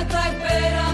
está esperando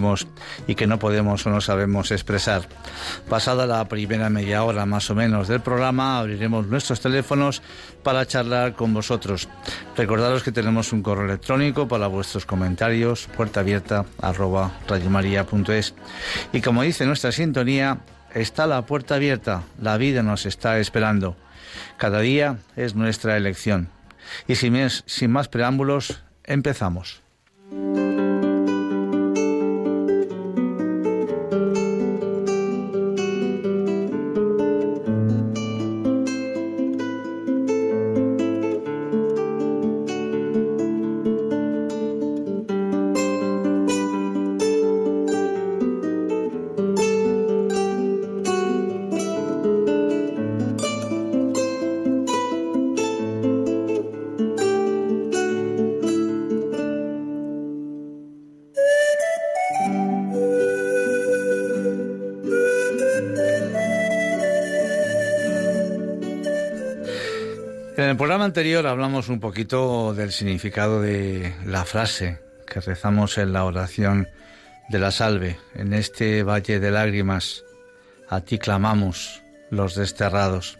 y que no podemos o no sabemos expresar. Pasada la primera media hora más o menos del programa, abriremos nuestros teléfonos para charlar con vosotros. Recordaros que tenemos un correo electrónico para vuestros comentarios, puerta abierta arroba radiomaria.es. Y como dice nuestra sintonía, está la puerta abierta, la vida nos está esperando. Cada día es nuestra elección. Y sin más, sin más preámbulos, empezamos. Programa anterior hablamos un poquito del significado de la frase que rezamos en la oración de la salve. En este valle de lágrimas, a ti clamamos los desterrados.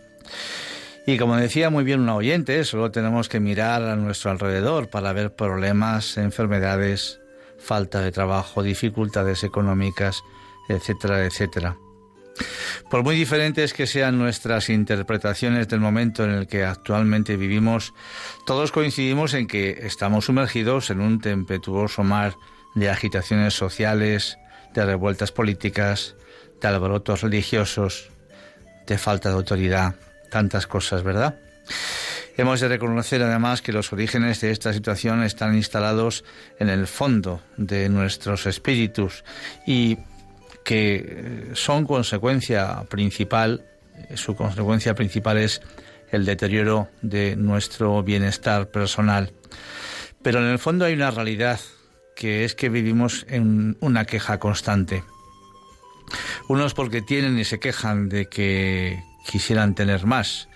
Y como decía muy bien una oyente, solo tenemos que mirar a nuestro alrededor para ver problemas, enfermedades, falta de trabajo, dificultades económicas, etcétera, etcétera. Por muy diferentes que sean nuestras interpretaciones del momento en el que actualmente vivimos, todos coincidimos en que estamos sumergidos en un tempestuoso mar de agitaciones sociales, de revueltas políticas, de alborotos religiosos, de falta de autoridad, tantas cosas, ¿verdad? Hemos de reconocer además que los orígenes de esta situación están instalados en el fondo de nuestros espíritus y que eh, son consecuencia principal, eh, su consecuencia principal es el deterioro de nuestro bienestar personal. Pero en el fondo hay una realidad que es que vivimos en una queja constante. Unos porque tienen y se quejan de que quisieran tener más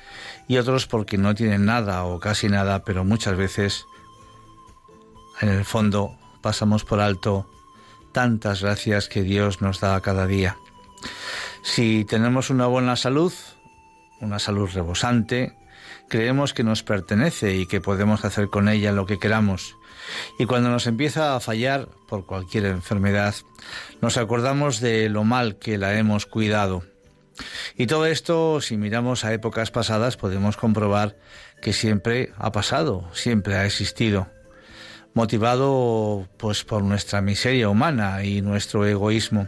y otros porque no tienen nada o casi nada, pero muchas veces en el fondo pasamos por alto tantas gracias que Dios nos da cada día. Si tenemos una buena salud, una salud rebosante, creemos que nos pertenece y que podemos hacer con ella lo que queramos. Y cuando nos empieza a fallar por cualquier enfermedad, nos acordamos de lo mal que la hemos cuidado. Y todo esto, si miramos a épocas pasadas, podemos comprobar que siempre ha pasado, siempre ha existido, motivado pues por nuestra miseria humana y nuestro egoísmo.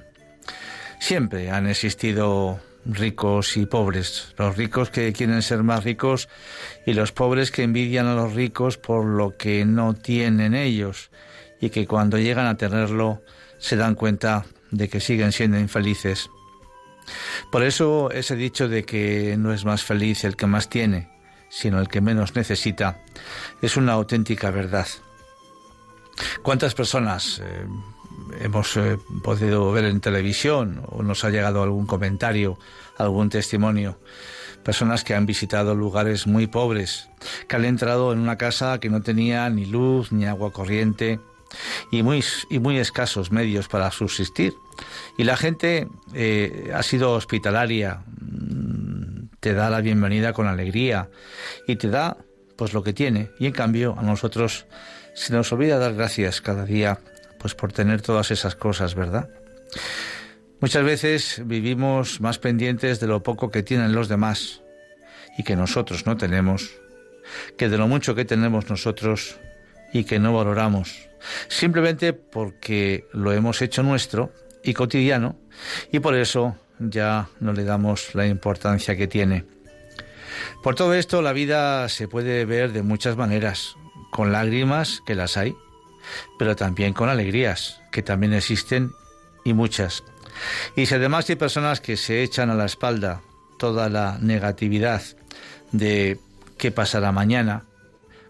Siempre han existido ricos y pobres, los ricos que quieren ser más ricos y los pobres que envidian a los ricos por lo que no tienen ellos y que cuando llegan a tenerlo se dan cuenta de que siguen siendo infelices. Por eso ese dicho de que no es más feliz el que más tiene, sino el que menos necesita, es una auténtica verdad. ¿Cuántas personas eh, hemos eh, podido ver en televisión o nos ha llegado algún comentario, algún testimonio? Personas que han visitado lugares muy pobres, que han entrado en una casa que no tenía ni luz ni agua corriente y muy, y muy escasos medios para subsistir. Y la gente eh, ha sido hospitalaria, mm, te da la bienvenida con alegría y te da pues lo que tiene. Y en cambio a nosotros se nos olvida dar gracias cada día pues por tener todas esas cosas, ¿verdad? Muchas veces vivimos más pendientes de lo poco que tienen los demás y que nosotros no tenemos, que de lo mucho que tenemos nosotros y que no valoramos, simplemente porque lo hemos hecho nuestro y cotidiano y por eso ya no le damos la importancia que tiene. Por todo esto la vida se puede ver de muchas maneras, con lágrimas, que las hay, pero también con alegrías, que también existen y muchas. Y si además hay personas que se echan a la espalda toda la negatividad de qué pasará mañana,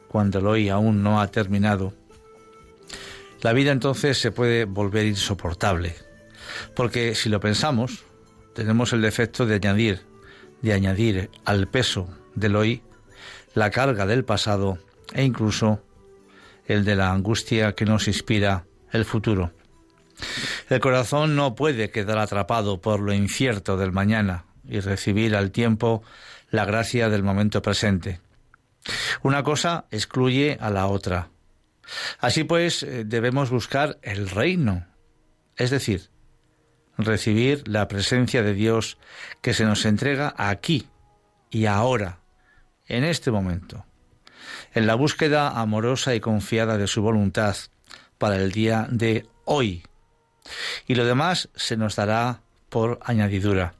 cuando el hoy aún no ha terminado, la vida entonces se puede volver insoportable. Porque si lo pensamos, tenemos el defecto de añadir, de añadir al peso del hoy la carga del pasado e incluso el de la angustia que nos inspira el futuro. El corazón no puede quedar atrapado por lo incierto del mañana y recibir al tiempo la gracia del momento presente. Una cosa excluye a la otra. Así pues, eh, debemos buscar el reino, es decir, recibir la presencia de Dios que se nos entrega aquí y ahora, en este momento en la búsqueda amorosa y confiada de su voluntad para el día de hoy. Y lo demás se nos dará por añadidura.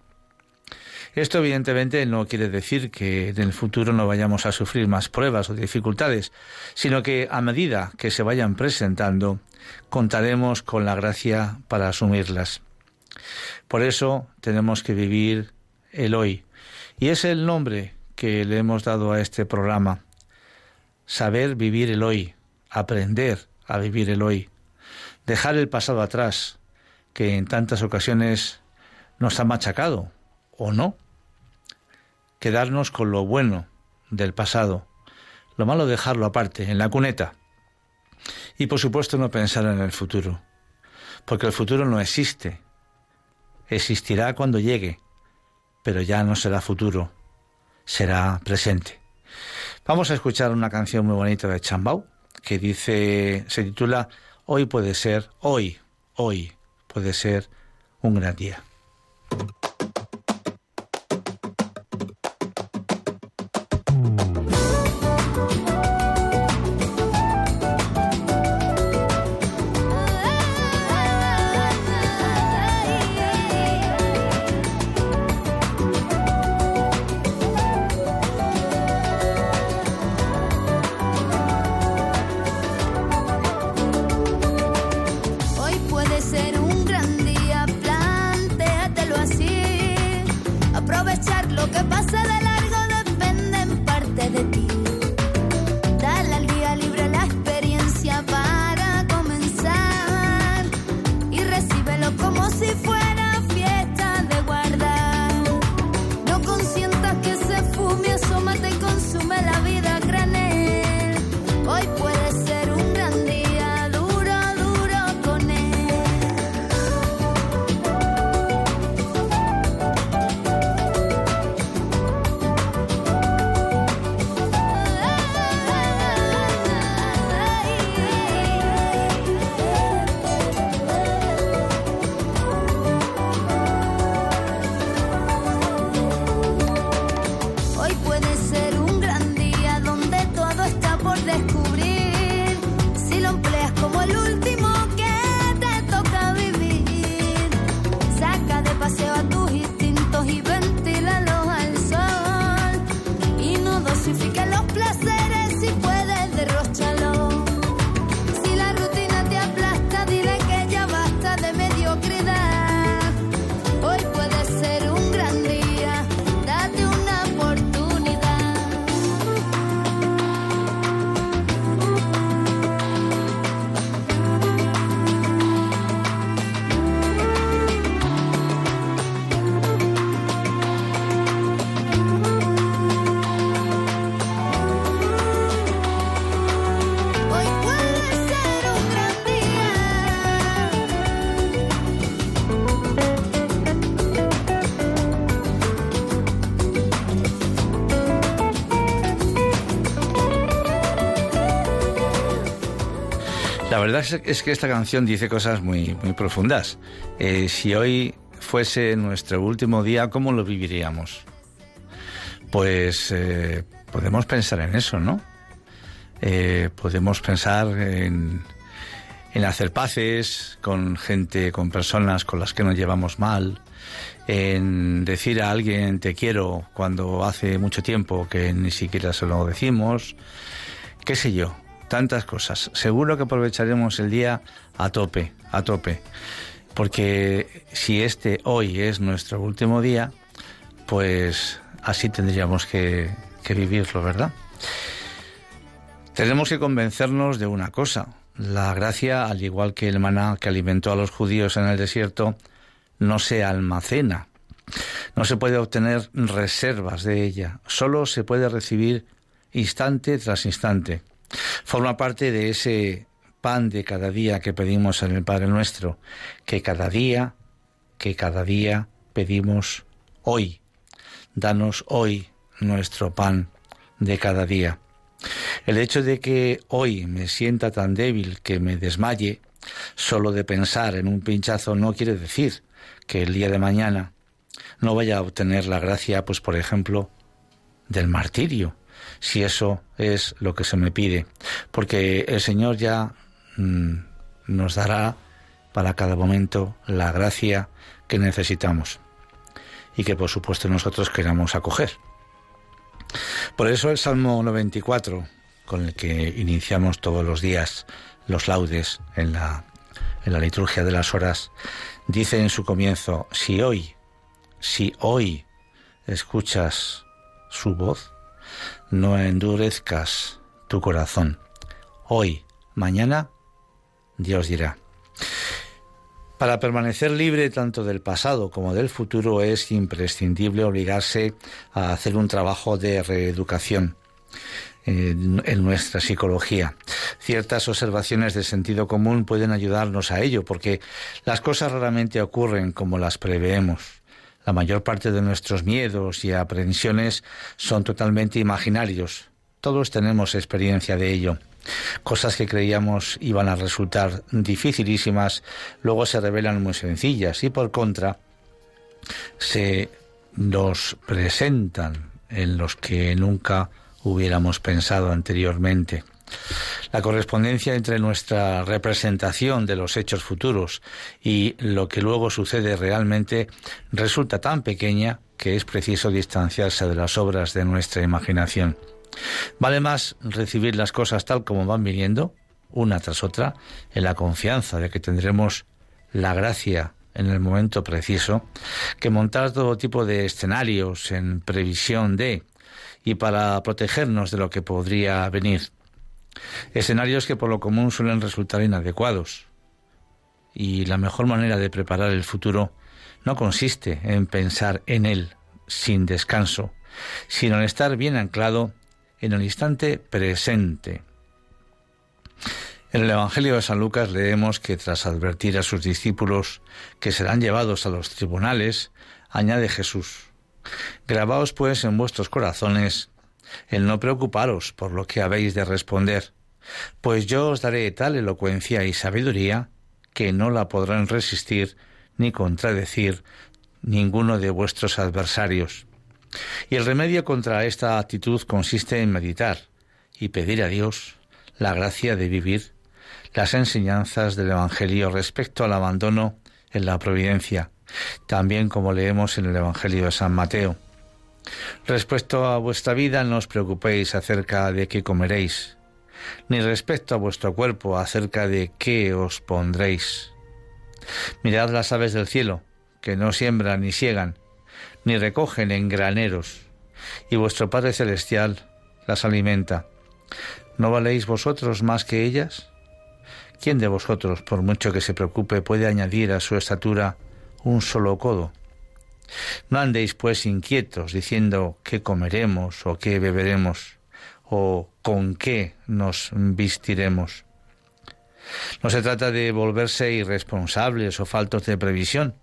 Esto evidentemente no quiere decir que en el futuro no vayamos a sufrir más pruebas o dificultades, sino que a medida que se vayan presentando, contaremos con la gracia para asumirlas. Por eso tenemos que vivir el hoy. Y es el nombre que le hemos dado a este programa, saber vivir el hoy, aprender a vivir el hoy, dejar el pasado atrás, que en tantas ocasiones nos ha machacado, o no, quedarnos con lo bueno del pasado, lo malo dejarlo aparte, en la cuneta, y por supuesto no pensar en el futuro, porque el futuro no existe, existirá cuando llegue, pero ya no será futuro, será presente. Vamos a escuchar una canción muy bonita de Chambao que dice, se titula Hoy puede ser, hoy, hoy puede ser un gran día. La verdad es que esta canción dice cosas muy, muy profundas. Eh, si hoy fuese nuestro último día, ¿cómo lo viviríamos? Pues eh, podemos pensar en eso, ¿no? Eh, podemos pensar en, en hacer paces con gente, con personas con las que nos llevamos mal, en decir a alguien te quiero cuando hace mucho tiempo que ni siquiera se lo decimos, qué sé yo, tantas cosas. Seguro que aprovecharemos el día a tope, a tope, porque si este hoy es nuestro último día, pues así tendríamos que, que vivirlo, ¿verdad? Tenemos que convencernos de una cosa. La gracia, al igual que el maná que alimentó a los judíos en el desierto, no se almacena. No se puede obtener reservas de ella. Solo se puede recibir instante tras instante. Forma parte de ese pan de cada día que pedimos en el Padre Nuestro, que cada día, que cada día pedimos hoy. Danos hoy nuestro pan de cada día. El hecho de que hoy me sienta tan débil que me desmaye, solo de pensar en un pinchazo no quiere decir que el día de mañana no vaya a obtener la gracia, pues por ejemplo, del martirio, si eso es lo que se me pide, porque el Señor ya mm, nos dará para cada momento la gracia que necesitamos y que por supuesto nosotros queramos acoger. Por eso el Salmo 94, con el que iniciamos todos los días los laudes en la, en la liturgia de las horas, dice en su comienzo, si hoy, si hoy escuchas su voz, no endurezcas tu corazón. Hoy, mañana, Dios dirá. Para permanecer libre tanto del pasado como del futuro es imprescindible obligarse a hacer un trabajo de reeducación en, nuestra psicología. Ciertas observaciones de sentido común pueden ayudarnos a ello porque las cosas raramente ocurren como las preveemos. La mayor parte de nuestros miedos y aprensiones son totalmente imaginarios. Todos tenemos experiencia de ello. Cosas que creíamos iban a resultar dificilísimas, luego se revelan muy sencillas y por contra se nos presentan en los que nunca hubiéramos pensado anteriormente. La correspondencia entre nuestra representación de los hechos futuros y lo que luego sucede realmente resulta tan pequeña que es preciso distanciarse de las obras de nuestra imaginación. Vale más recibir las cosas tal como van viniendo, una tras otra, en la confianza de que tendremos la gracia en el momento preciso, que montar todo tipo de escenarios en previsión de y para protegernos de lo que podría venir. Escenarios que por lo común suelen resultar inadecuados. Y la mejor manera de preparar el futuro no consiste en pensar en él sin descanso, sino en estar bien anclado en el instante presente. En el Evangelio de San Lucas leemos que tras advertir a sus discípulos que serán llevados a los tribunales, añade Jesús, Grabaos pues en vuestros corazones el no preocuparos por lo que habéis de responder, pues yo os daré tal elocuencia y sabiduría que no la podrán resistir ni contradecir ninguno de vuestros adversarios. Y el remedio contra esta actitud consiste en meditar y pedir a Dios la gracia de vivir las enseñanzas del Evangelio respecto al abandono en la providencia, también como leemos en el Evangelio de San Mateo. Respecto a vuestra vida no os preocupéis acerca de qué comeréis, ni respecto a vuestro cuerpo acerca de qué os pondréis. Mirad las aves del cielo, que no siembran ni siegan, ni recogen en graneros, y vuestro Padre Celestial las alimenta. ¿No valéis vosotros más que ellas? ¿Quién de vosotros, por mucho que se preocupe, puede añadir a su estatura un solo codo? No andéis pues inquietos diciendo qué comeremos o qué beberemos o con qué nos vestiremos. No se trata de volverse irresponsables o faltos de previsión,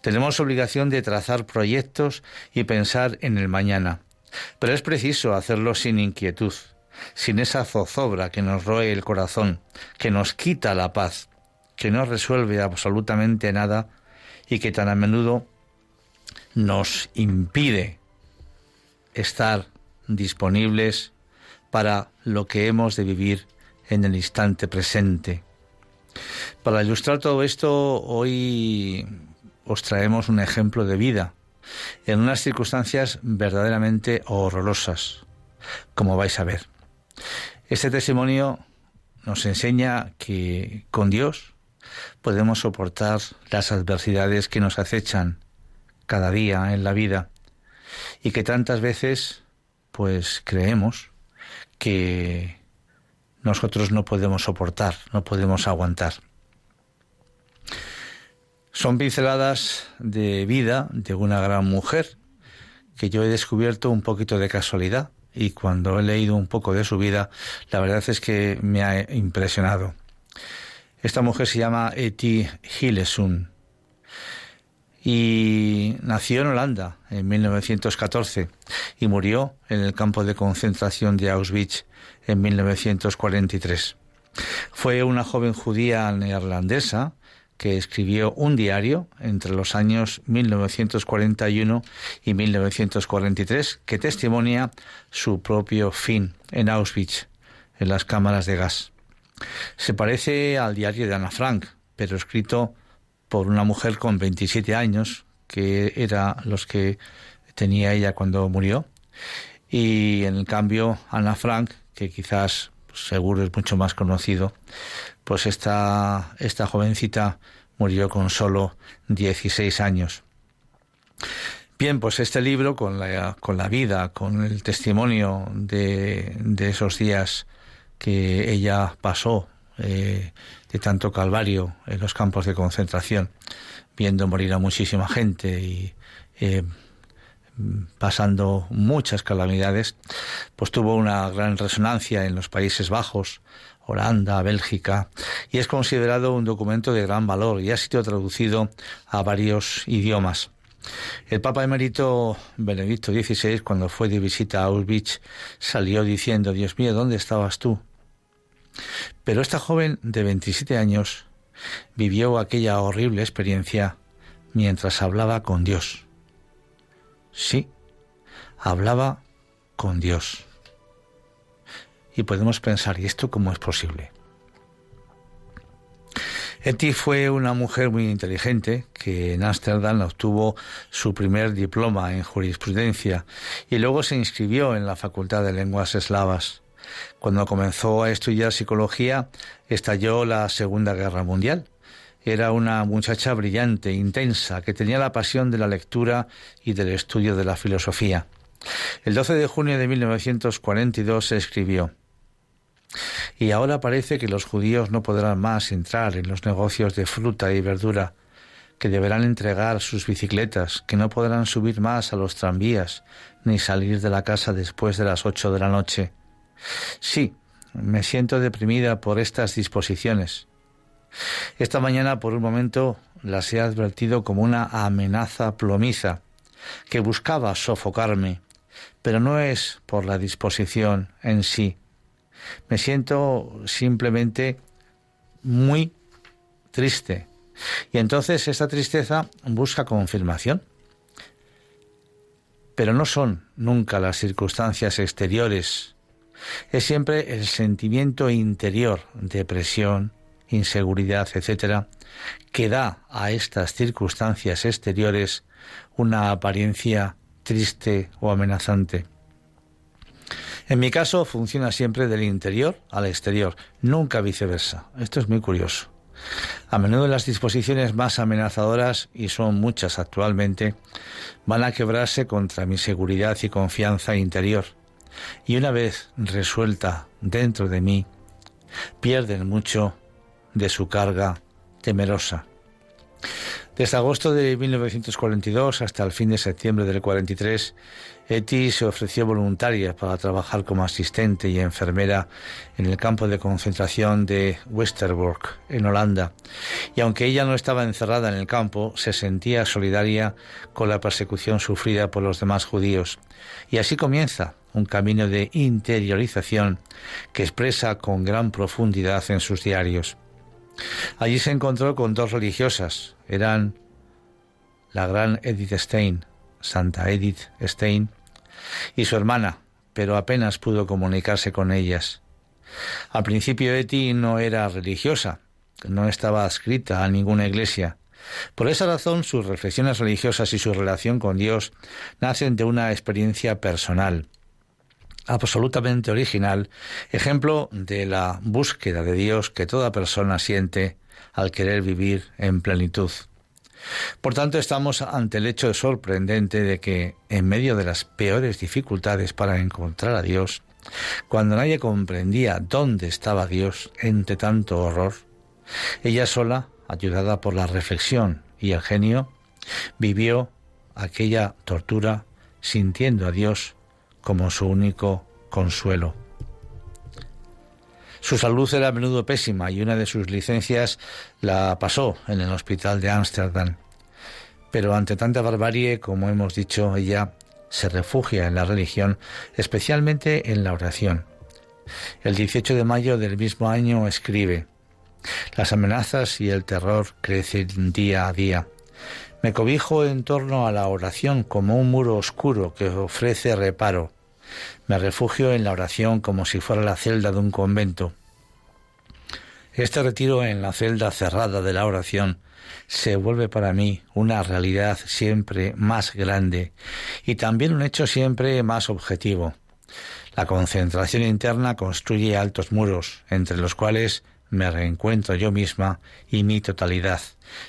tenemos obligación de trazar proyectos y pensar en el mañana, pero es preciso hacerlo sin inquietud, sin esa zozobra que nos roe el corazón, que nos quita la paz, que no resuelve absolutamente nada y que tan a menudo nos impide estar disponibles para lo que hemos de vivir en el instante presente. Para ilustrar todo esto, hoy os traemos un ejemplo de vida en unas circunstancias verdaderamente horrorosas, como vais a ver. Este testimonio nos enseña que con Dios podemos soportar las adversidades que nos acechan cada día en la vida y que tantas veces pues creemos que nosotros no podemos soportar, no podemos aguantar. Son pinceladas de vida de una gran mujer que yo he descubierto un poquito de casualidad y cuando he leído un poco de su vida, la verdad es que me ha impresionado. Esta mujer se llama Eti Hillesun y nació en Holanda en 1914 y murió en el campo de concentración de Auschwitz en 1943. Fue una joven judía neerlandesa que escribió un diario entre los años 1941 y 1943 que testimonia su propio fin en Auschwitz, en las cámaras de gas. Se parece al diario de Ana Frank, pero escrito por una mujer con 27 años, que era los que tenía ella cuando murió. Y en cambio, Ana Frank, que quizás seguro es mucho más conocido, pues esta, esta jovencita murió con solo 16 años. Bien, pues este libro, con la, con la vida, con el testimonio de, de esos días que ella pasó eh, tanto calvario en los campos de concentración, viendo morir a muchísima gente y eh, pasando muchas calamidades, pues tuvo una gran resonancia en los Países Bajos, Holanda, Bélgica, y es considerado un documento de gran valor y ha sido traducido a varios idiomas. El Papa emérito Benedicto XVI, cuando fue de visita a Auschwitz, salió diciendo, Dios mío, ¿dónde estabas tú? Pero esta joven de 27 años vivió aquella horrible experiencia mientras hablaba con Dios. Sí, hablaba con Dios. Y podemos pensar, ¿y esto cómo es posible? Eti fue una mujer muy inteligente que en Ámsterdam obtuvo su primer diploma en jurisprudencia y luego se inscribió en la Facultad de Lenguas Eslavas. Cuando comenzó a estudiar psicología, estalló la Segunda Guerra Mundial. Era una muchacha brillante, intensa, que tenía la pasión de la lectura y del estudio de la filosofía. El 12 de junio de 1942 se escribió Y ahora parece que los judíos no podrán más entrar en los negocios de fruta y verdura, que deberán entregar sus bicicletas, que no podrán subir más a los tranvías, ni salir de la casa después de las ocho de la noche. Sí, me siento deprimida por estas disposiciones. Esta mañana, por un momento, las he advertido como una amenaza plomiza que buscaba sofocarme, pero no es por la disposición en sí. Me siento simplemente muy triste. Y entonces esta tristeza busca confirmación. Pero no son nunca las circunstancias exteriores es siempre el sentimiento interior, depresión, inseguridad, etcétera, que da a estas circunstancias exteriores una apariencia triste o amenazante. En mi caso funciona siempre del interior al exterior, nunca viceversa. Esto es muy curioso. A menudo las disposiciones más amenazadoras, y son muchas actualmente, van a quebrarse contra mi seguridad y confianza interior y una vez resuelta dentro de mí, pierden mucho de su carga temerosa. Desde agosto de 1942 hasta el fin de septiembre del 43, Eti se ofreció voluntaria para trabajar como asistente y enfermera en el campo de concentración de Westerbork, en Holanda. Y aunque ella no estaba encerrada en el campo, se sentía solidaria con la persecución sufrida por los demás judíos. Y así comienza un camino de interiorización que expresa con gran profundidad en sus diarios. Allí se encontró con dos religiosas, eran la gran Edith Stein, Santa Edith Stein, y su hermana, pero apenas pudo comunicarse con ellas. Al principio Eti no era religiosa, no estaba adscrita a ninguna iglesia. Por esa razón sus reflexiones religiosas y su relación con Dios nacen de una experiencia personal, absolutamente original, ejemplo de la búsqueda de Dios que toda persona siente al querer vivir en plenitud. Por tanto, estamos ante el hecho sorprendente de que, en medio de las peores dificultades para encontrar a Dios, cuando nadie comprendía dónde estaba Dios entre tanto horror, ella sola, ayudada por la reflexión y el genio, vivió aquella tortura sintiendo a Dios como su único consuelo. Su salud era a menudo pésima y una de sus licencias la pasó en el hospital de Ámsterdam. Pero ante tanta barbarie, como hemos dicho, ella se refugia en la religión, especialmente en la oración. El 18 de mayo del mismo año escribe, Las amenazas y el terror crecen día a día. Me cobijo en torno a la oración como un muro oscuro que ofrece reparo. Me refugio en la oración como si fuera la celda de un convento. Este retiro en la celda cerrada de la oración se vuelve para mí una realidad siempre más grande y también un hecho siempre más objetivo. La concentración interna construye altos muros, entre los cuales me reencuentro yo misma y mi totalidad,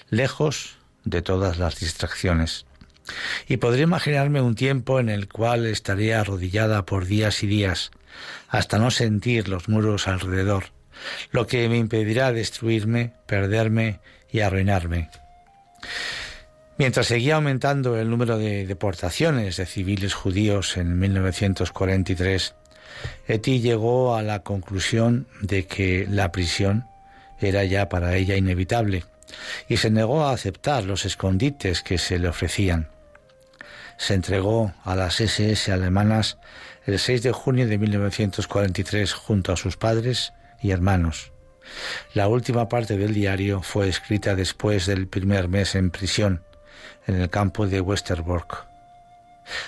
lejos de todas las distracciones. Y podría imaginarme un tiempo en el cual estaría arrodillada por días y días, hasta no sentir los muros alrededor, lo que me impedirá destruirme, perderme y arruinarme. Mientras seguía aumentando el número de deportaciones de civiles judíos en 1943, Eti llegó a la conclusión de que la prisión era ya para ella inevitable y se negó a aceptar los escondites que se le ofrecían. Se entregó a las SS alemanas el 6 de junio de 1943 junto a sus padres y hermanos. La última parte del diario fue escrita después del primer mes en prisión, en el campo de Westerbork.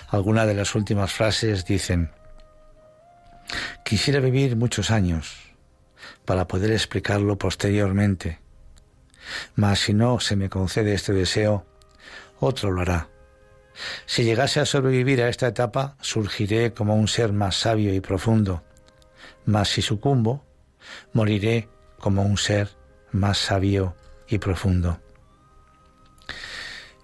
Algunas de las últimas frases dicen, Quisiera vivir muchos años para poder explicarlo posteriormente, mas si no se me concede este deseo, otro lo hará. Si llegase a sobrevivir a esta etapa, surgiré como un ser más sabio y profundo, mas si sucumbo, moriré como un ser más sabio y profundo.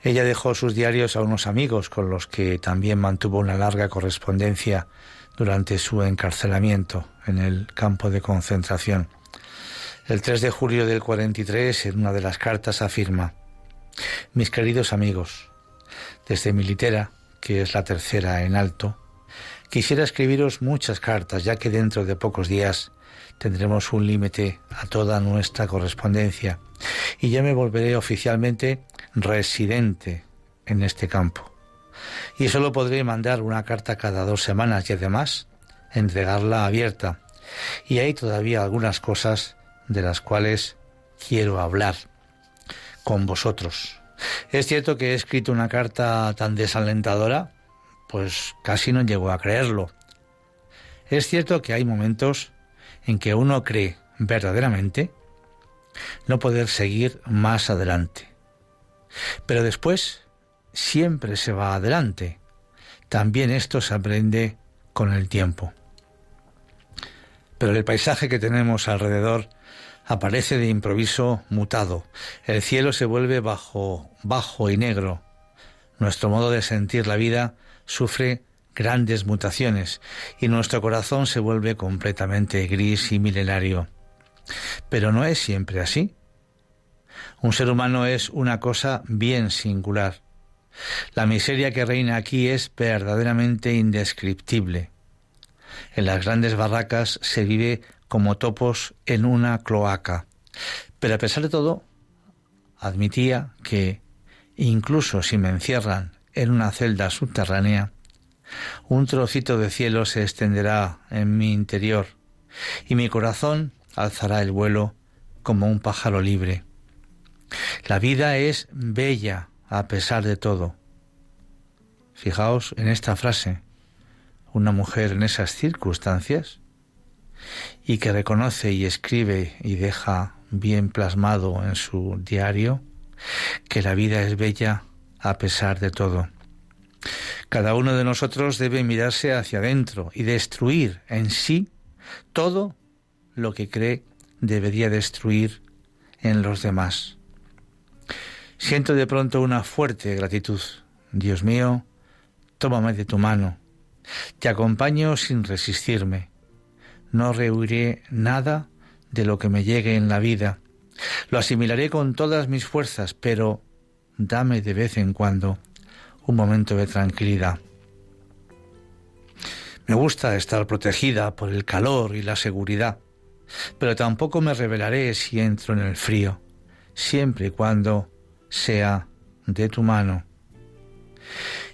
Ella dejó sus diarios a unos amigos con los que también mantuvo una larga correspondencia durante su encarcelamiento en el campo de concentración. El 3 de julio del 43, en una de las cartas, afirma, Mis queridos amigos, desde mi litera, que es la tercera en alto, quisiera escribiros muchas cartas, ya que dentro de pocos días tendremos un límite a toda nuestra correspondencia y ya me volveré oficialmente residente en este campo. Y solo podré mandar una carta cada dos semanas y además entregarla abierta. Y hay todavía algunas cosas de las cuales quiero hablar con vosotros. Es cierto que he escrito una carta tan desalentadora, pues casi no llego a creerlo. Es cierto que hay momentos en que uno cree verdaderamente no poder seguir más adelante. Pero después siempre se va adelante. También esto se aprende con el tiempo. Pero el paisaje que tenemos alrededor aparece de improviso mutado. El cielo se vuelve bajo, bajo y negro. Nuestro modo de sentir la vida sufre grandes mutaciones y nuestro corazón se vuelve completamente gris y milenario. Pero no es siempre así. Un ser humano es una cosa bien singular. La miseria que reina aquí es verdaderamente indescriptible. En las grandes barracas se vive como topos en una cloaca. Pero a pesar de todo, admitía que, incluso si me encierran en una celda subterránea, Un trocito de cielo se extenderá en mi interior y mi corazón alzará el vuelo como un pájaro libre. La vida es bella a pesar de todo. Fijaos en esta frase. Una mujer en esas circunstancias y que reconoce y escribe y deja bien plasmado en su diario que la vida es bella a pesar de todo. Cada uno de nosotros debe mirarse hacia adentro y destruir en sí todo lo que cree debería destruir en los demás. Siento de pronto una fuerte gratitud. Dios mío, tómame de tu mano. Te acompaño sin resistirme. No rehuiré nada de lo que me llegue en la vida. Lo asimilaré con todas mis fuerzas, pero dame de vez en cuando un momento de tranquilidad. Me gusta estar protegida por el calor y la seguridad, pero tampoco me revelaré si entro en el frío, siempre y cuando sea de tu mano.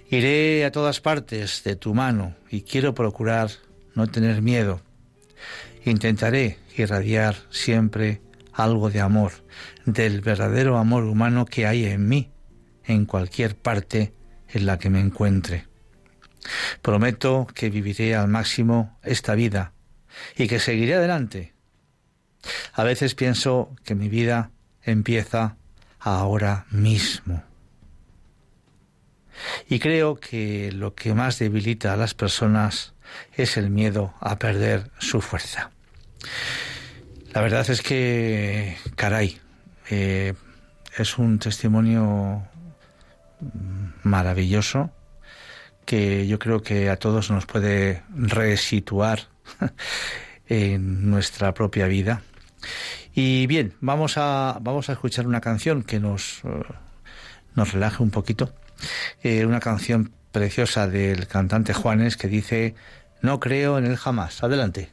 Iré a todas partes de tu mano y quiero procurar no tener miedo. Intentaré irradiar siempre algo de amor, del verdadero amor humano que hay en mí, en cualquier parte en la que me encuentre. Prometo que viviré al máximo esta vida y que seguiré adelante. A veces pienso que mi vida empieza ahora mismo. Y creo que lo que más debilita a las personas es el miedo a perder su fuerza. La verdad es que, caray, eh, es un testimonio maravilloso que yo creo que a todos nos puede resituar en nuestra propia vida y bien, vamos a, vamos a escuchar una canción que nos, eh, nos relaje un poquito. Eh, una canción preciosa del cantante Juanes que dice, no creo en él jamás. Adelante.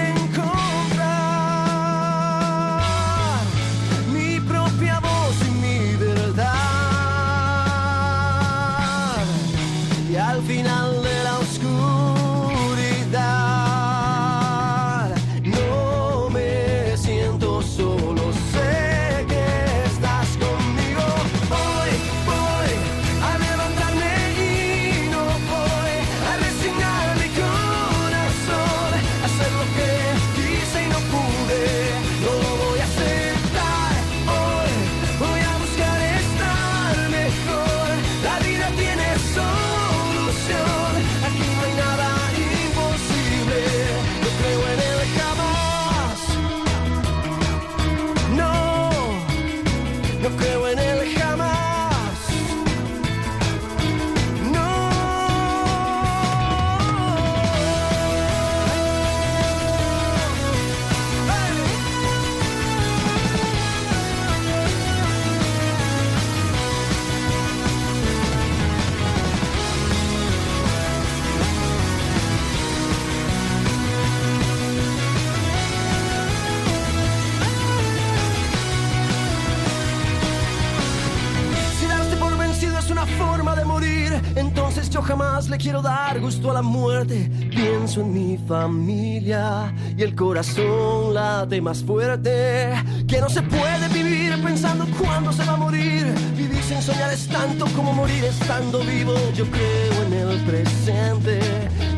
le quiero dar gusto a la muerte. Pienso en mi familia y el corazón late más fuerte. Que no se puede vivir pensando cuándo se va a morir. Vivir sin soñar es tanto como morir estando vivo. Yo creo en el presente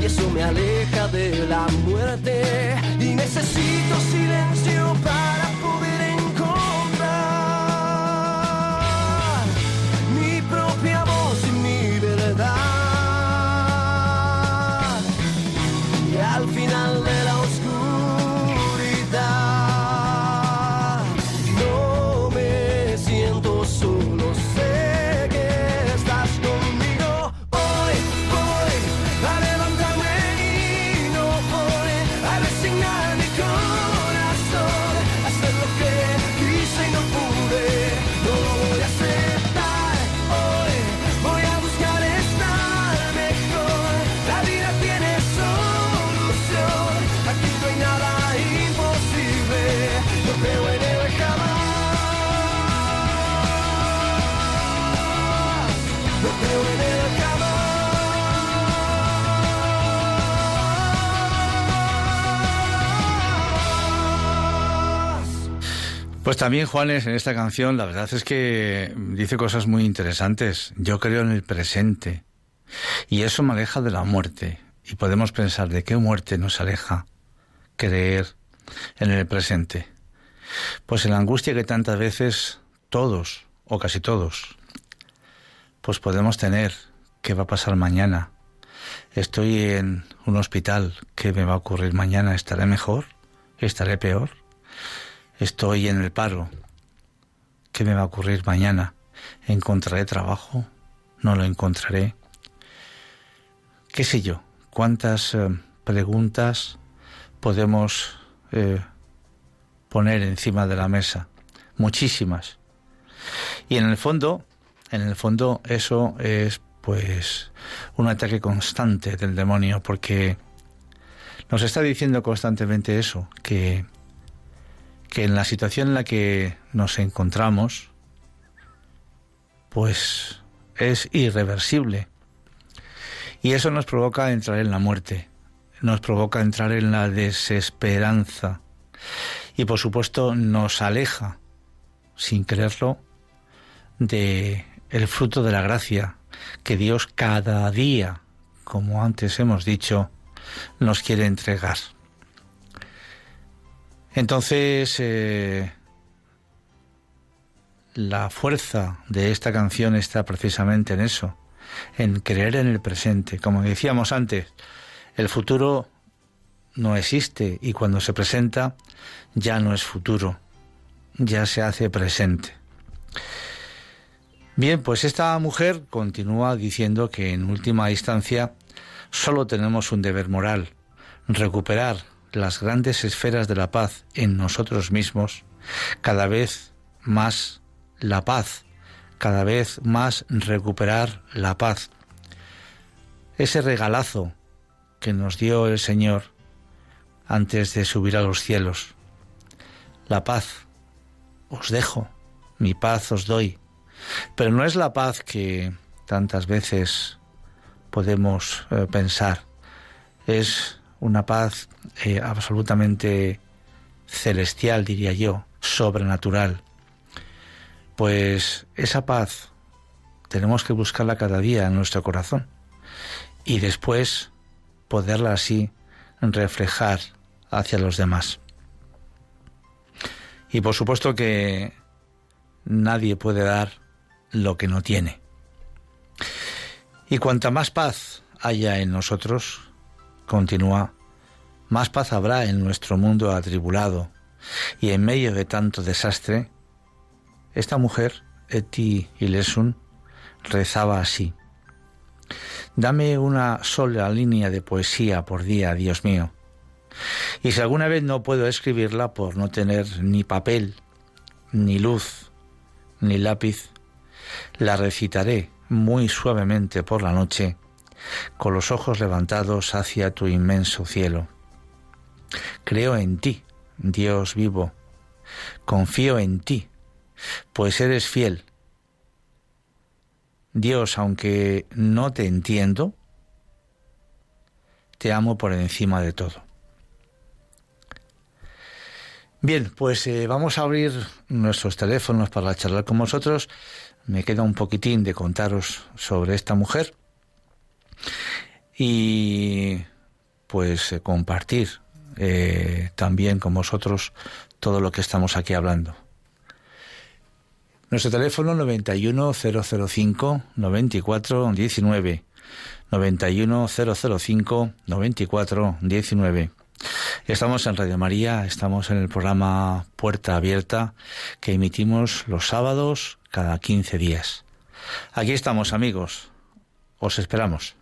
y eso me aleja de la muerte. Y necesito silencio para Pues también Juanes en esta canción, la verdad es que dice cosas muy interesantes. Yo creo en el presente y eso me aleja de la muerte. Y podemos pensar de qué muerte nos aleja creer en el presente. Pues en la angustia que tantas veces todos, o casi todos, pues podemos tener, ¿qué va a pasar mañana? Estoy en un hospital, ¿qué me va a ocurrir mañana? ¿Estaré mejor? ¿Estaré peor? Estoy en el paro, ¿qué me va a ocurrir mañana? ¿Encontraré trabajo? ¿No lo encontraré? ¿Qué sé yo? ¿Cuántas eh, preguntas podemos eh, poner encima de la mesa? Muchísimas. Y en el fondo, en el fondo eso es pues un ataque constante del demonio porque nos está diciendo constantemente eso, que, que en la situación en la que nos encontramos, pues es irreversible. Y eso nos provoca entrar en la muerte, nos provoca entrar en la desesperanza y por supuesto nos aleja, sin quererlo, de el fruto de la gracia que Dios cada día, como antes hemos dicho, nos quiere entregar. Entonces, eh, la fuerza de esta canción está precisamente en eso, en creer en el presente. Como decíamos antes, el futuro no existe y cuando se presenta ya no es futuro, ya se hace presente. Bien, pues esta mujer continúa diciendo que en última instancia solo tenemos un deber moral, recuperar las grandes esferas de la paz en nosotros mismos, cada vez más la paz, cada vez más recuperar la paz. Ese regalazo que nos dio el Señor antes de subir a los cielos. La paz os dejo, mi paz os doy pero no es la paz que tantas veces podemos eh, pensar. Es una paz eh, absolutamente celestial, diría yo, sobrenatural. Pues esa paz tenemos que buscarla cada día en nuestro corazón y después poderla así reflejar hacia los demás. Y por supuesto que nadie puede dar lo que no tiene. Y cuanta más paz haya en nosotros, continúa, más paz habrá en nuestro mundo atribulado. Y en medio de tanto desastre, esta mujer, Eti Ilesun, rezaba así. Dame una sola línea de poesía por día, Dios mío. Y si alguna vez no puedo escribirla por no tener ni papel, ni luz, ni lápiz, la recitaré muy suavemente por la noche, con los ojos levantados hacia tu inmenso cielo. Creo en ti, Dios vivo, confío en ti, pues eres fiel. Dios, aunque no te entiendo, te amo por encima de todo. Bien, pues eh, vamos a abrir nuestros teléfonos para charlar con vosotros me queda un poquitín de contaros sobre esta mujer y pues eh, compartir eh, también con vosotros todo lo que estamos aquí hablando. Nuestro teléfono 91005 9419 91005 9419 Estamos en Radio María, estamos en el programa Puerta Abierta que emitimos los sábados cada 15 días. Aquí estamos amigos, os esperamos.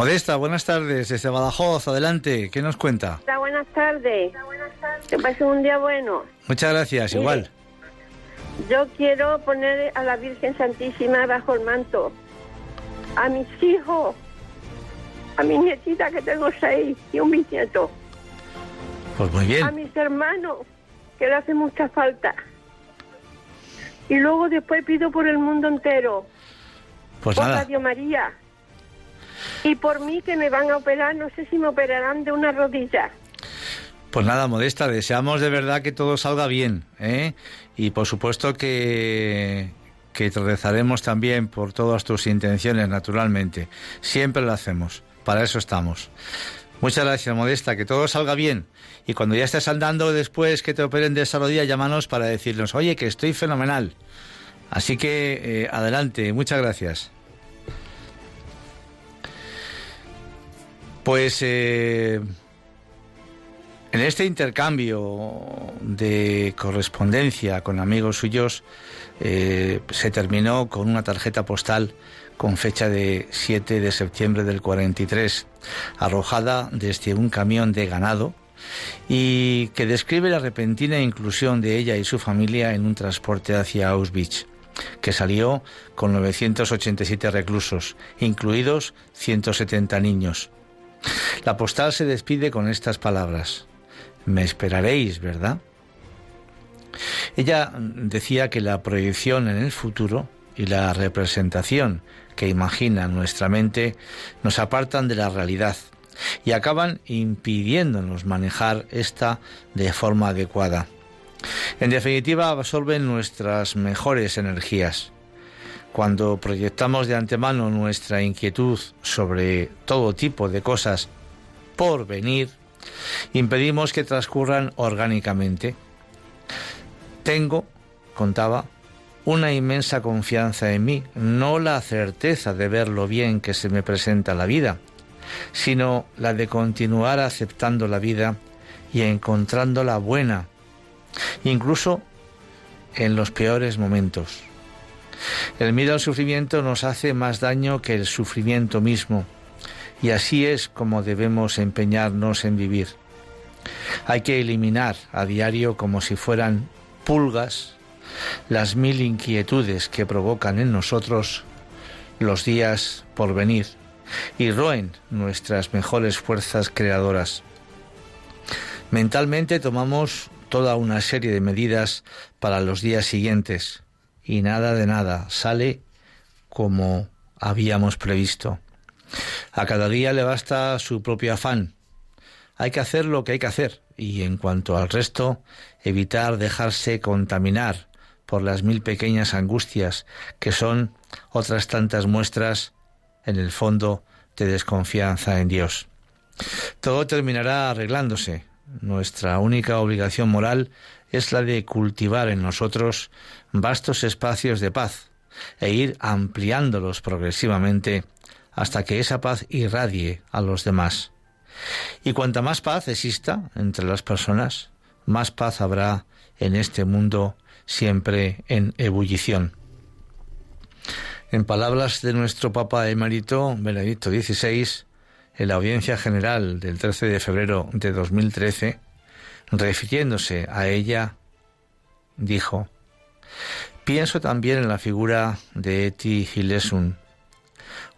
Modesta, buenas tardes, desde Badajoz, adelante, ¿qué nos cuenta? Hola, buenas tardes. Que pase un día bueno. Muchas gracias, Mire, igual. Yo quiero poner a la Virgen Santísima bajo el manto. A mis hijos, a mi nietita que tengo seis y un bisnieto. Pues muy A bien, mis hermanos, que le hace mucha falta. Y luego después pido por el mundo entero. pues por nada, Radio María. Y por mí que me van a operar, no sé si me operarán de una rodilla. pues nada, Modesta, deseamos de verdad que todo salga bien, ¿eh? Y por supuesto que, que te rezaremos también por todas tus intenciones, naturalmente. Siempre lo hacemos, para eso estamos. Muchas gracias, Modesta, que todo salga bien. Y cuando ya estés andando después que te operen de esa rodilla, llámanos para decirnos, oye, que estoy fenomenal. Así que eh, adelante, muchas gracias. Pues eh, en este intercambio de correspondencia con amigos suyos eh, se terminó con una tarjeta postal con fecha de 7 de septiembre del 43, arrojada desde un camión de ganado y que describe la repentina inclusión de ella y su familia en un transporte hacia Auschwitz, que salió con 987 reclusos, incluidos 170 niños. La postal se despide con estas palabras. Me esperaréis, ¿verdad? Ella decía que la proyección en el futuro y la representación que imagina nuestra mente nos apartan de la realidad y acaban impidiéndonos manejar esta de forma adecuada. En definitiva, absorben nuestras mejores energías. Cuando proyectamos de antemano nuestra inquietud sobre todo tipo de cosas por venir, impedimos que transcurran orgánicamente. Tengo, contaba, una inmensa confianza en mí, no la certeza de ver lo bien que se me presenta la vida, sino la de continuar aceptando la vida y encontrándola buena, incluso en los peores momentos. El miedo al sufrimiento nos hace más daño que el sufrimiento mismo, y así es como debemos empeñarnos en vivir. Hay que eliminar a diario como si fueran pulgas las mil inquietudes que provocan en nosotros los días por venir y roen nuestras mejores fuerzas creadoras. Mentalmente tomamos toda una serie de medidas para los días siguientes y nada de nada sale como habíamos previsto. A cada día le basta su propio afán. Hay que hacer lo que hay que hacer y en cuanto al resto, evitar dejarse contaminar por las mil pequeñas angustias que son otras tantas muestras en el fondo de desconfianza en Dios. Todo terminará arreglándose. Nuestra única obligación moral es la de cultivar en nosotros vastos espacios de paz e ir ampliándolos progresivamente hasta que esa paz irradie a los demás. Y cuanta más paz exista entre las personas, más paz habrá en este mundo siempre en ebullición. En palabras de nuestro Papa emérito Benedicto XVI, en la audiencia general del 13 de febrero de 2013, refiriéndose a ella, dijo, Pienso también en la figura de Eti Hilesun,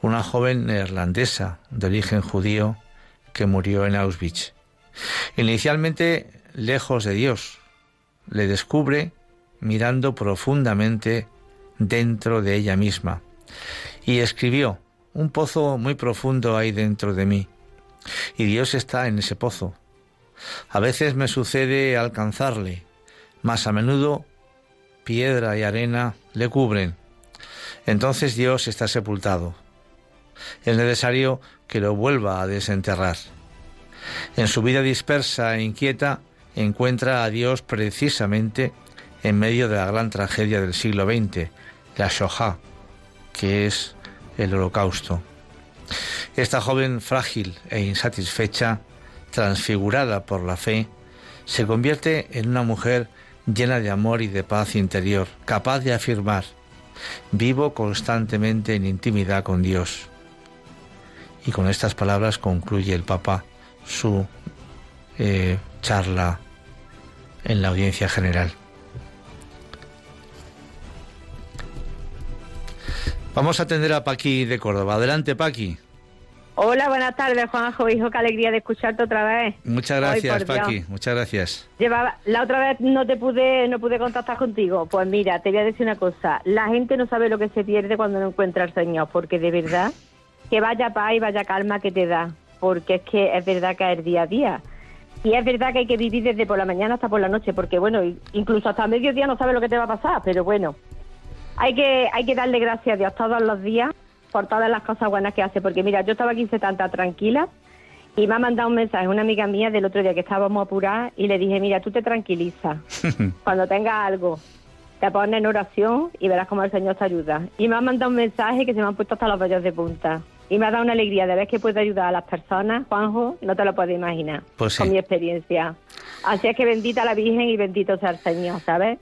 una joven neerlandesa de origen judío que murió en Auschwitz. Inicialmente lejos de Dios, le descubre mirando profundamente dentro de ella misma y escribió, un pozo muy profundo hay dentro de mí y Dios está en ese pozo. A veces me sucede alcanzarle, más a menudo piedra y arena le cubren. Entonces Dios está sepultado. Es necesario que lo vuelva a desenterrar. En su vida dispersa e inquieta encuentra a Dios precisamente en medio de la gran tragedia del siglo XX, la Shoah, que es el holocausto. Esta joven frágil e insatisfecha, transfigurada por la fe, se convierte en una mujer llena de amor y de paz interior, capaz de afirmar, vivo constantemente en intimidad con Dios. Y con estas palabras concluye el Papa su eh, charla en la audiencia general. Vamos a atender a Paqui de Córdoba. Adelante, Paqui. Hola, buenas tardes, Juanjo, hijo, qué alegría de escucharte otra vez. Muchas gracias, Paqui, muchas gracias. Llevaba, la otra vez no te pude, no pude contactar contigo. Pues mira, te voy a decir una cosa, la gente no sabe lo que se pierde cuando no encuentra al Señor, porque de verdad, que vaya paz y vaya calma que te da, porque es que es verdad que es día a día. Y es verdad que hay que vivir desde por la mañana hasta por la noche, porque bueno, incluso hasta mediodía no sabes lo que te va a pasar, pero bueno, hay que, hay que darle gracias a Dios todos los días por todas las cosas buenas que hace, porque mira, yo estaba aquí tanta tranquila y me ha mandado un mensaje una amiga mía del otro día que estábamos apuradas y le dije, mira, tú te tranquilizas, cuando tengas algo, te pones en oración y verás cómo el Señor te ayuda. Y me ha mandado un mensaje que se me han puesto hasta los vellos de punta. Y me ha dado una alegría de ver que puedo ayudar a las personas, Juanjo, no te lo puedes imaginar, pues con mi experiencia. Así es que bendita la Virgen y bendito sea el Señor, ¿sabes?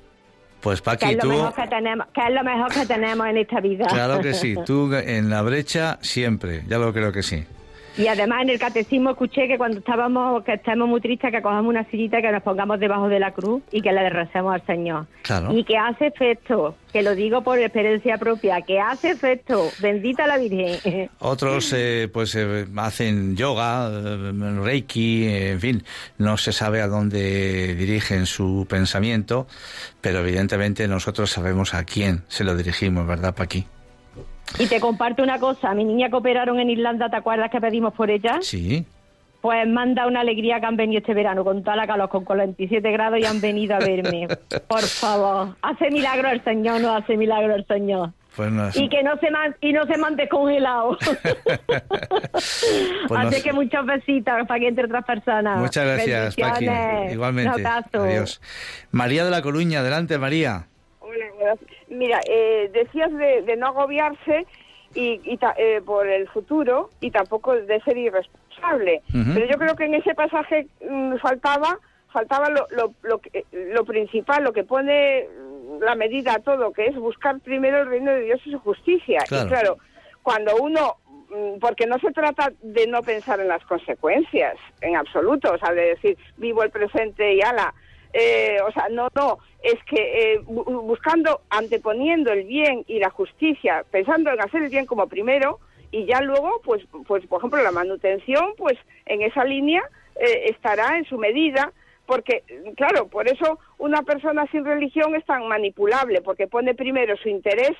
Pues Paqui, que es, lo tú... mejor que, tenemos, que es lo mejor que tenemos en esta vida. Claro que sí, tú en la brecha siempre, ya lo creo que sí. Y además en el catecismo escuché que cuando estábamos, que estamos muy tristes, que cojamos una sillita, que nos pongamos debajo de la cruz y que le recemos al Señor. Claro. Y que hace efecto, que lo digo por experiencia propia, que hace efecto, bendita la Virgen. Otros eh, pues eh, hacen yoga, eh, reiki, en fin, no se sabe a dónde dirigen su pensamiento, pero evidentemente nosotros sabemos a quién se lo dirigimos, ¿verdad, Paqui? Y te comparto una cosa, mi niña que operaron en Irlanda, ¿te acuerdas que pedimos por ella? Sí. Pues manda una alegría que han venido este verano con toda la calor, con 47 grados y han venido a verme. Por favor, hace milagro el Señor, no hace milagro el Señor. Pues no, y que no se man, y no se man descongelado. pues Así no, que muchos besitos para que entre otras personas. Muchas gracias, Paqui. Igualmente. Adiós. María de la Coruña, adelante, María. Hola, gracias. Mira, eh, decías de, de, no agobiarse y, y eh, por el futuro y tampoco de ser irresponsable. Uh -huh. Pero yo creo que en ese pasaje mmm, faltaba faltaba lo, lo, lo, lo, principal, lo que pone la medida a todo, que es buscar primero el reino de Dios y su justicia. Claro. Y claro, cuando uno porque no se trata de no pensar en las consecuencias, en absoluto, o sea, de decir, vivo el presente y ala, eh, o sea, no, no, es que eh, buscando, anteponiendo el bien y la justicia, pensando en hacer el bien como primero y ya luego, pues, pues por ejemplo, la manutención, pues en esa línea eh, estará en su medida, porque, claro, por eso una persona sin religión es tan manipulable, porque pone primero su interés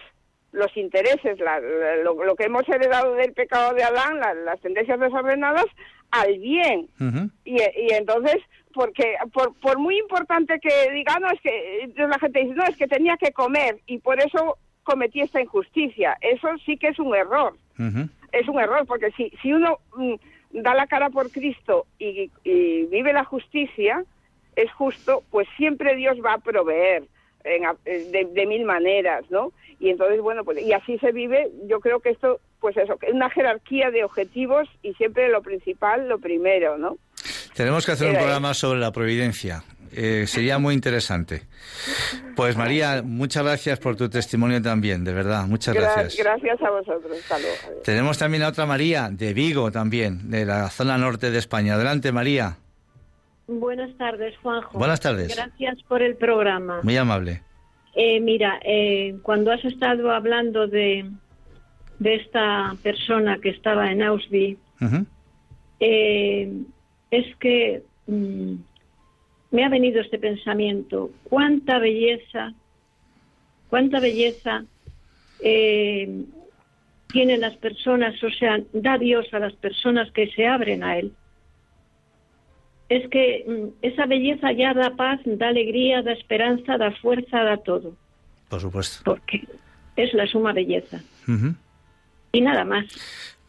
los intereses, la, la, lo, lo, que hemos heredado del pecado de Adán, la, las tendencias desordenadas, al bien. Uh -huh. y, y, entonces, porque por, por muy importante que diga, no, es que la gente dice, no, es que tenía que comer y por eso cometí esta injusticia. Eso sí que es un error. Uh -huh. Es un error, porque si, si uno mm, da la cara por Cristo y, y vive la justicia, es justo, pues siempre Dios va a proveer en, de, de, mil maneras, ¿no? Y entonces, bueno, pues y así se vive, yo creo que esto, pues eso, es una jerarquía de objetivos y siempre lo principal, lo primero, ¿no? Tenemos que hacer un programa sobre la providencia. Eh, sería muy interesante. Pues María, muchas gracias por tu testimonio también, de verdad, muchas Gra gracias. Gracias a vosotros, hasta luego. Tenemos también a otra María, de Vigo también, de la zona norte de España. Adelante, María. Buenas tardes, Juanjo. Buenas tardes. Gracias por el programa. Muy amable. Eh, mira, eh, cuando has estado hablando de, de esta persona que estaba en Auschwitz, uh -huh. Es que mm, me ha venido este pensamiento. Cuánta belleza, cuánta belleza eh, tienen las personas, o sea, da Dios a las personas que se abren a Él es que mm, esa belleza ya da paz, da alegría, da esperanza, da fuerza, da todo. Por supuesto. Porque es la suma belleza. Uh -huh. Y nada más.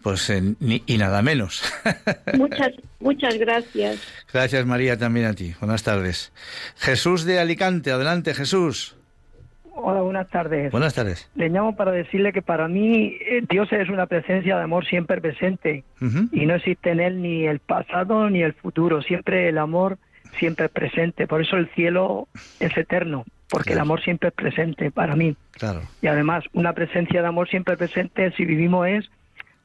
Pues eh, ni, y nada menos. muchas, muchas gracias. Gracias María también a ti. Buenas tardes. Jesús de Alicante, adelante Jesús. Hola, buenas tardes. Buenas tardes. Le llamo para decirle que para mí eh, Dios es una presencia de amor siempre presente uh -huh. y no existe en él ni el pasado ni el futuro, siempre el amor siempre es presente, por eso el cielo es eterno, porque claro. el amor siempre es presente para mí. Claro. Y además una presencia de amor siempre presente si vivimos es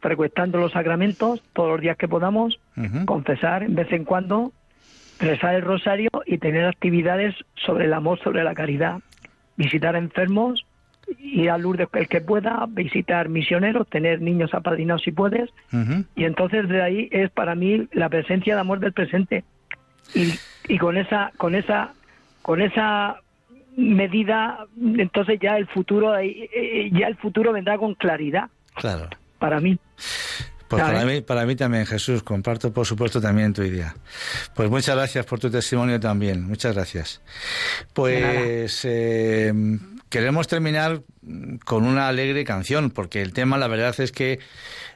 frecuentando los sacramentos todos los días que podamos, confesar en vez en cuando, rezar el rosario y tener actividades sobre el amor, sobre la caridad, visitar enfermos, ir a Lourdes el que pueda, visitar misioneros, tener niños apadrinados si puedes, y entonces de ahí es para mí la presencia de amor del presente. Y, y con esa, con esa, con esa medida, entonces ya el futuro, eh, ya el futuro vendrá con claridad. Claro. Para mí. Pues para mí, para mí también, Jesús, comparto por supuesto también tu idea. Pues muchas gracias por tu testimonio también, muchas gracias. Pues eh, queremos terminar con una alegre canción, porque el tema la verdad es que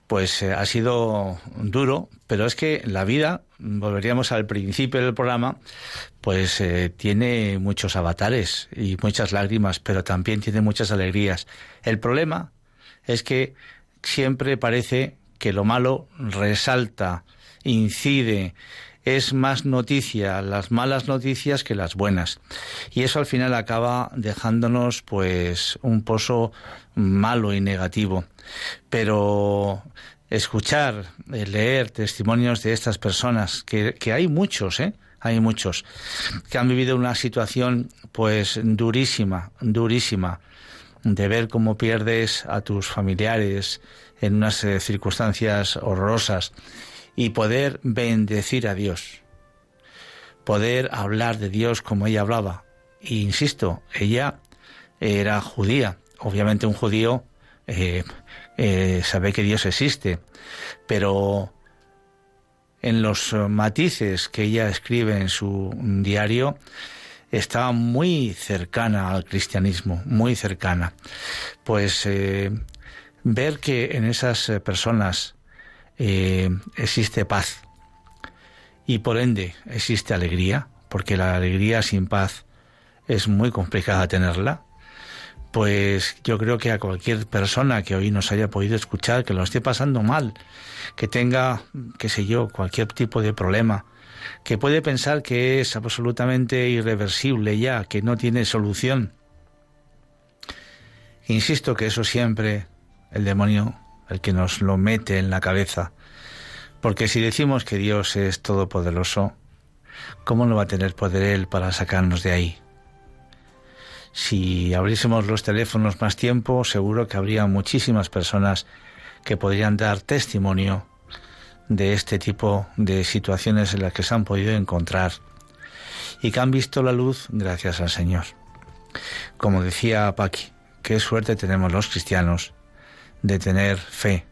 pues eh, ha sido duro, pero es que la vida, volveríamos al principio del programa, pues eh, tiene muchos avatares y muchas lágrimas, pero también tiene muchas alegrías. El problema es que siempre parece que lo malo resalta, incide, es más noticia las malas noticias que las buenas. Y eso al final acaba dejándonos pues un pozo malo y negativo. Pero escuchar, eh, leer testimonios de estas personas, que, que hay muchos, ¿eh? Hay muchos que han vivido una situación pues durísima, durísima, de ver cómo pierdes a tus familiares, en unas eh, circunstancias horrorosas y poder bendecir a Dios, poder hablar de Dios como ella hablaba. E insisto, ella era judía, obviamente un judío eh, eh, sabe que Dios existe, pero en los matices que ella escribe en su diario, está muy cercana al cristianismo, muy cercana. Pues ver que en esas eh, personas eh, existe paz y por ende existe alegría, porque la alegría sin paz es muy complicada tenerla, pues yo creo que a cualquier persona que hoy nos haya podido escuchar, que lo esté pasando mal, que tenga, qué sé yo, cualquier tipo de problema, que puede pensar que es absolutamente irreversible ya, que no tiene solución. Insisto que eso siempre el demonio el que nos lo mete en la cabeza. Porque si decimos que Dios es todopoderoso, ¿cómo no va a tener poder Él para sacarnos de ahí? Si abriésemos los teléfonos más tiempo, seguro que habría muchísimas personas que podrían dar testimonio de este tipo de situaciones en las que se han podido encontrar y que han visto la luz gracias al Señor. Como decía Paqui, qué suerte tenemos los cristianos de tener fe.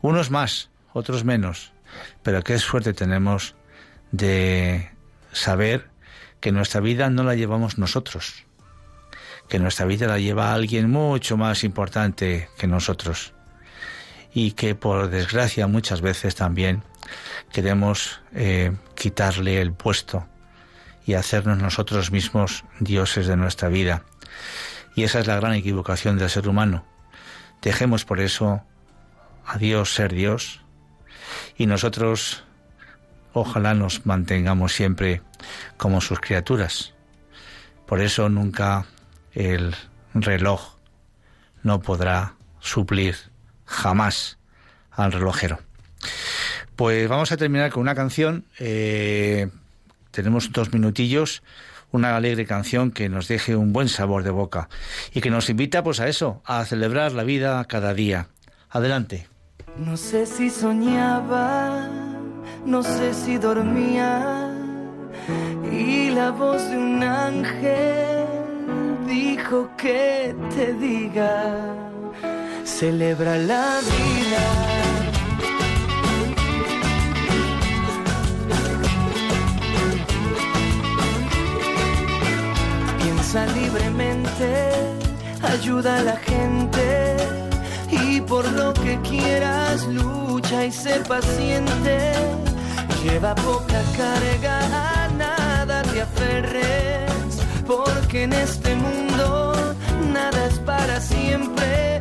Unos más, otros menos, pero qué suerte tenemos de saber que nuestra vida no la llevamos nosotros, que nuestra vida la lleva alguien mucho más importante que nosotros y que por desgracia muchas veces también queremos eh, quitarle el puesto y hacernos nosotros mismos dioses de nuestra vida. Y esa es la gran equivocación del ser humano, Dejemos por eso a Dios ser Dios y nosotros ojalá nos mantengamos siempre como sus criaturas. Por eso nunca el reloj no podrá suplir jamás al relojero. Pues vamos a terminar con una canción. Eh, tenemos dos minutillos una alegre canción que nos deje un buen sabor de boca y que nos invita pues a eso, a celebrar la vida cada día. Adelante. No sé si soñaba, no sé si dormía y la voz de un ángel dijo que te diga, celebra la vida. libremente, ayuda a la gente y por lo que quieras lucha y sé paciente. Lleva poca carga, a nada te aferres, porque en este mundo nada es para siempre.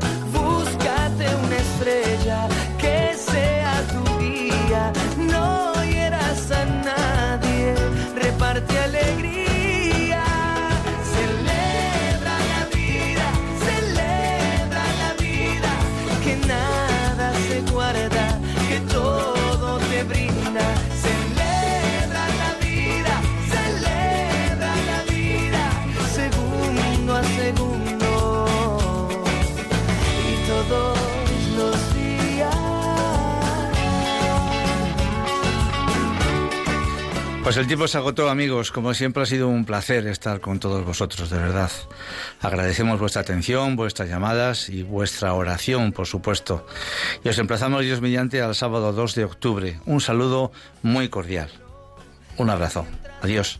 Una estrella que sea tu guía, no hieras a nadie, reparte alegría. Pues el tiempo se agotó, amigos. Como siempre ha sido un placer estar con todos vosotros, de verdad. Agradecemos vuestra atención, vuestras llamadas y vuestra oración, por supuesto. Y os emplazamos, Dios mediante, al sábado 2 de octubre. Un saludo muy cordial. Un abrazo. Adiós.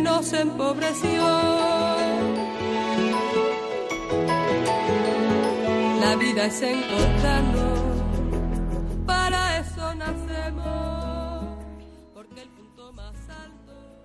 nos empobreció. La vida es encontrarnos